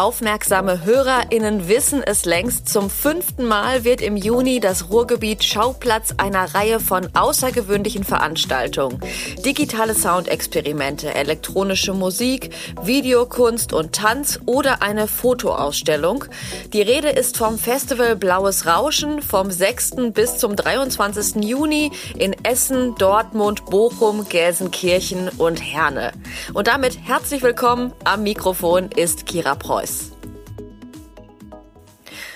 Aufmerksame HörerInnen wissen es längst. Zum fünften Mal wird im Juni das Ruhrgebiet Schauplatz einer Reihe von außergewöhnlichen Veranstaltungen. Digitale Soundexperimente, elektronische Musik, Videokunst und Tanz oder eine Fotoausstellung. Die Rede ist vom Festival Blaues Rauschen vom 6. bis zum 23. Juni in Essen, Dortmund, Bochum, Gelsenkirchen und Herne. Und damit herzlich willkommen. Am Mikrofon ist Kira Preuß.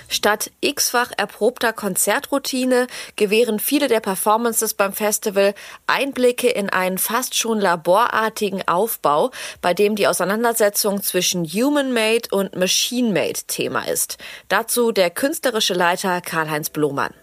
Statt x-fach erprobter Konzertroutine gewähren viele der Performances beim Festival Einblicke in einen fast schon laborartigen Aufbau, bei dem die Auseinandersetzung zwischen Human-Made und Machine-Made Thema ist. Dazu der künstlerische Leiter Karl-Heinz Blomann.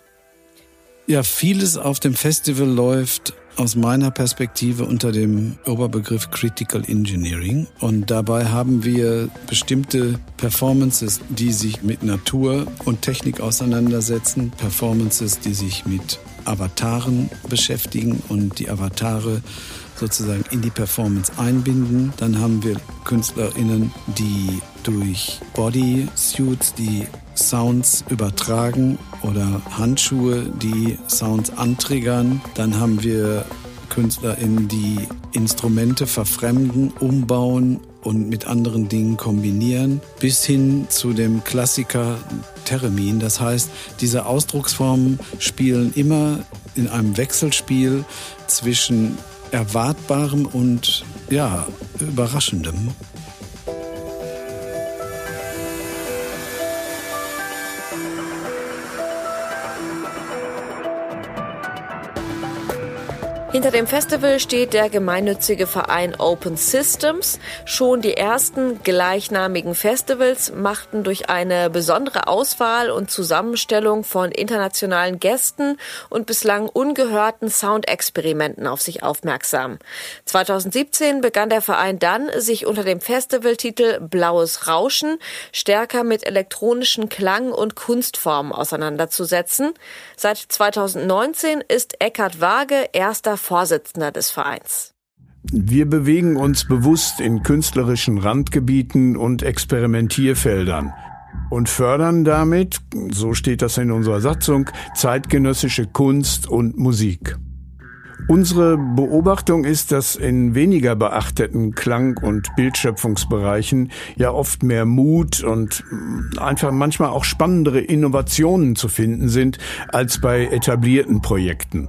Ja, vieles auf dem Festival läuft aus meiner Perspektive unter dem Oberbegriff Critical Engineering. Und dabei haben wir bestimmte Performances, die sich mit Natur und Technik auseinandersetzen, Performances, die sich mit Avataren beschäftigen und die Avatare sozusagen in die Performance einbinden. Dann haben wir KünstlerInnen, die durch Bodysuits die Sounds übertragen oder Handschuhe, die Sounds antriggern. Dann haben wir KünstlerInnen, die Instrumente verfremden, umbauen und mit anderen Dingen kombinieren, bis hin zu dem Klassiker Theremin. Das heißt, diese Ausdrucksformen spielen immer in einem Wechselspiel zwischen Erwartbarem und ja, Überraschendem. Hinter dem Festival steht der gemeinnützige Verein Open Systems. Schon die ersten gleichnamigen Festivals machten durch eine besondere Auswahl und Zusammenstellung von internationalen Gästen und bislang ungehörten Soundexperimenten auf sich aufmerksam. 2017 begann der Verein dann, sich unter dem Festivaltitel Blaues Rauschen stärker mit elektronischen Klang- und Kunstformen auseinanderzusetzen. Seit 2019 ist Eckhard Waage erster Vorsitzender des Vereins. Wir bewegen uns bewusst in künstlerischen Randgebieten und Experimentierfeldern und fördern damit, so steht das in unserer Satzung, zeitgenössische Kunst und Musik. Unsere Beobachtung ist, dass in weniger beachteten Klang- und Bildschöpfungsbereichen ja oft mehr Mut und einfach manchmal auch spannendere Innovationen zu finden sind als bei etablierten Projekten.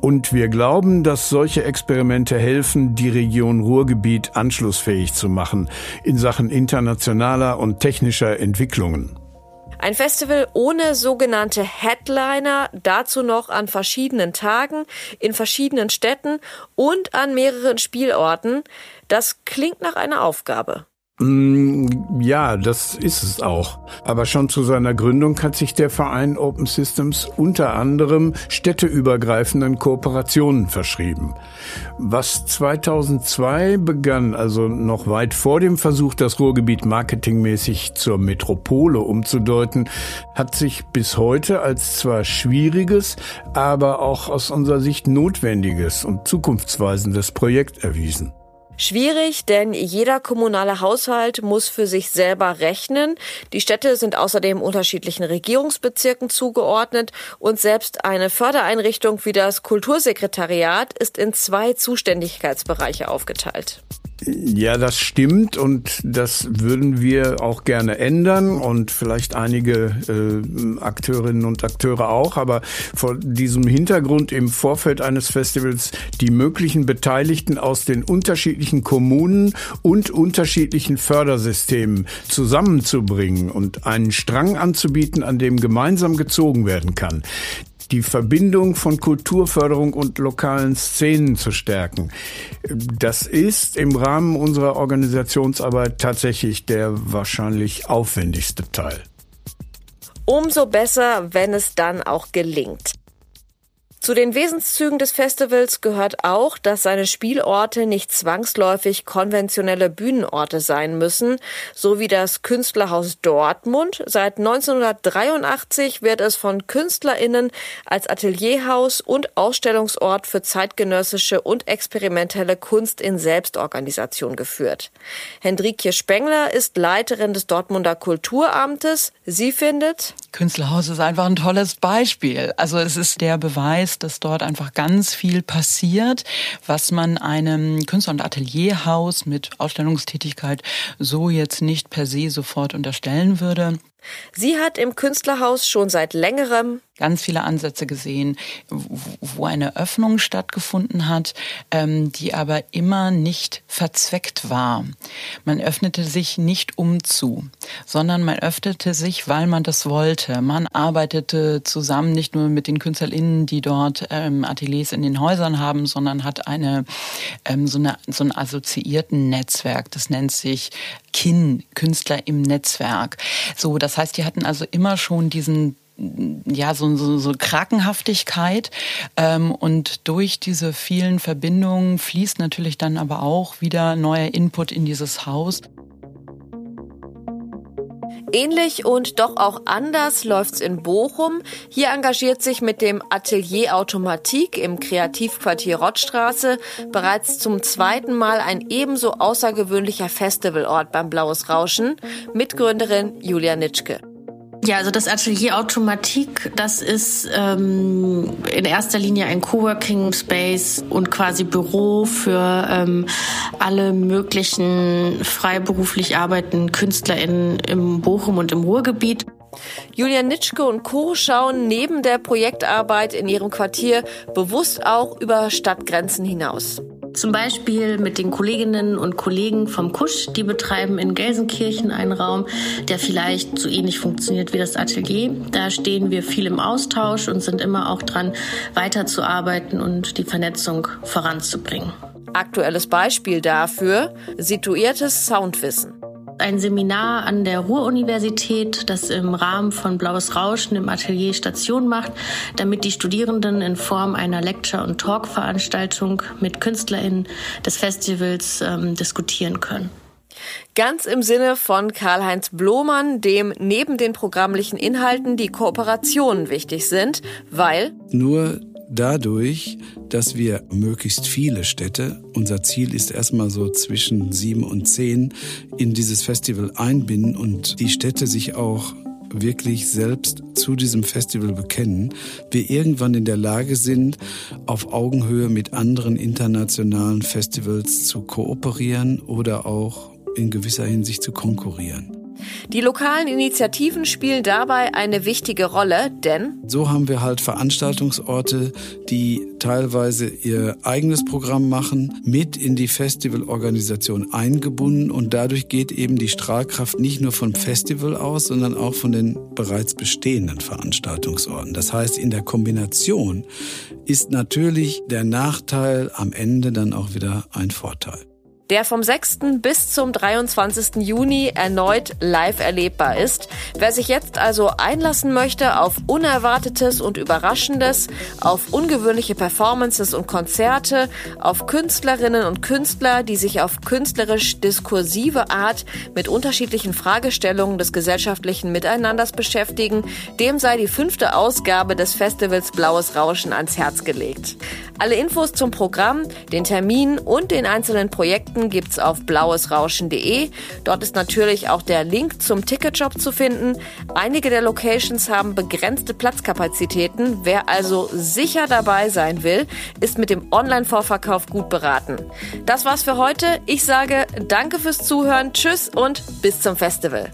Und wir glauben, dass solche Experimente helfen, die Region Ruhrgebiet anschlussfähig zu machen in Sachen internationaler und technischer Entwicklungen. Ein Festival ohne sogenannte Headliner, dazu noch an verschiedenen Tagen, in verschiedenen Städten und an mehreren Spielorten. Das klingt nach einer Aufgabe. Mm, ja, das ist es auch. Aber schon zu seiner Gründung hat sich der Verein Open Systems unter anderem städteübergreifenden Kooperationen verschrieben. Was 2002 begann, also noch weit vor dem Versuch, das Ruhrgebiet marketingmäßig zur Metropole umzudeuten, hat sich bis heute als zwar schwieriges, aber auch aus unserer Sicht notwendiges und zukunftsweisendes Projekt erwiesen. Schwierig, denn jeder kommunale Haushalt muss für sich selber rechnen. Die Städte sind außerdem unterschiedlichen Regierungsbezirken zugeordnet und selbst eine Fördereinrichtung wie das Kultursekretariat ist in zwei Zuständigkeitsbereiche aufgeteilt. Ja, das stimmt und das würden wir auch gerne ändern und vielleicht einige äh, Akteurinnen und Akteure auch. Aber vor diesem Hintergrund im Vorfeld eines Festivals die möglichen Beteiligten aus den unterschiedlichen Kommunen und unterschiedlichen Fördersystemen zusammenzubringen und einen Strang anzubieten, an dem gemeinsam gezogen werden kann die Verbindung von Kulturförderung und lokalen Szenen zu stärken. Das ist im Rahmen unserer Organisationsarbeit tatsächlich der wahrscheinlich aufwendigste Teil. Umso besser, wenn es dann auch gelingt. Zu den Wesenszügen des Festivals gehört auch, dass seine Spielorte nicht zwangsläufig konventionelle Bühnenorte sein müssen, so wie das Künstlerhaus Dortmund. Seit 1983 wird es von KünstlerInnen als Atelierhaus und Ausstellungsort für zeitgenössische und experimentelle Kunst in Selbstorganisation geführt. Hendrikje Spengler ist Leiterin des Dortmunder Kulturamtes. Sie findet, Künstlerhaus ist einfach ein tolles Beispiel. Also es ist der Beweis, dass dort einfach ganz viel passiert, was man einem Künstler- und Atelierhaus mit Ausstellungstätigkeit so jetzt nicht per se sofort unterstellen würde. Sie hat im Künstlerhaus schon seit längerem ganz viele Ansätze gesehen, wo eine Öffnung stattgefunden hat, ähm, die aber immer nicht verzweckt war. Man öffnete sich nicht um zu, sondern man öffnete sich, weil man das wollte. Man arbeitete zusammen nicht nur mit den KünstlerInnen, die dort ähm, Ateliers in den Häusern haben, sondern hat eine ähm, so, eine so ein assoziierten Netzwerk. Das nennt sich KIN, Künstler im Netzwerk. So, das heißt, die hatten also immer schon diesen ja so, so, so Krakenhaftigkeit ähm, und durch diese vielen Verbindungen fließt natürlich dann aber auch wieder neuer Input in dieses Haus. Ähnlich und doch auch anders läuft's in Bochum. Hier engagiert sich mit dem Atelier Automatik im Kreativquartier Rottstraße bereits zum zweiten Mal ein ebenso außergewöhnlicher Festivalort beim Blaues Rauschen. Mitgründerin Julia Nitschke. Ja, also das Atelier Automatik, das ist ähm, in erster Linie ein Coworking Space und quasi Büro für ähm, alle möglichen freiberuflich arbeitenden KünstlerInnen im Bochum und im Ruhrgebiet. Julian Nitschke und Co. schauen neben der Projektarbeit in ihrem Quartier bewusst auch über Stadtgrenzen hinaus. Zum Beispiel mit den Kolleginnen und Kollegen vom Kusch, die betreiben in Gelsenkirchen einen Raum, der vielleicht so ähnlich funktioniert wie das Atelier. Da stehen wir viel im Austausch und sind immer auch dran, weiterzuarbeiten und die Vernetzung voranzubringen. Aktuelles Beispiel dafür, situiertes Soundwissen ein Seminar an der Ruhr-Universität, das im Rahmen von Blaues Rauschen im Atelier Station macht, damit die Studierenden in Form einer Lecture- und Talk-Veranstaltung mit KünstlerInnen des Festivals ähm, diskutieren können. Ganz im Sinne von Karl-Heinz Blomann, dem neben den programmlichen Inhalten die Kooperationen wichtig sind, weil nur dadurch, dass wir möglichst viele Städte, unser Ziel ist erstmal so zwischen sieben und zehn, in dieses Festival einbinden und die Städte sich auch wirklich selbst zu diesem Festival bekennen, wir irgendwann in der Lage sind, auf Augenhöhe mit anderen internationalen Festivals zu kooperieren oder auch in gewisser Hinsicht zu konkurrieren. Die lokalen Initiativen spielen dabei eine wichtige Rolle, denn so haben wir halt Veranstaltungsorte, die teilweise ihr eigenes Programm machen, mit in die Festivalorganisation eingebunden und dadurch geht eben die Strahlkraft nicht nur vom Festival aus, sondern auch von den bereits bestehenden Veranstaltungsorten. Das heißt, in der Kombination ist natürlich der Nachteil am Ende dann auch wieder ein Vorteil der vom 6. bis zum 23. Juni erneut live erlebbar ist. Wer sich jetzt also einlassen möchte auf Unerwartetes und Überraschendes, auf ungewöhnliche Performances und Konzerte, auf Künstlerinnen und Künstler, die sich auf künstlerisch diskursive Art mit unterschiedlichen Fragestellungen des gesellschaftlichen Miteinanders beschäftigen, dem sei die fünfte Ausgabe des Festivals Blaues Rauschen ans Herz gelegt. Alle Infos zum Programm, den Terminen und den einzelnen Projekten Karten gibt's auf blauesrauschen.de. Dort ist natürlich auch der Link zum Ticketshop zu finden. Einige der Locations haben begrenzte Platzkapazitäten. Wer also sicher dabei sein will, ist mit dem Online-Vorverkauf gut beraten. Das war's für heute. Ich sage danke fürs Zuhören, tschüss und bis zum Festival.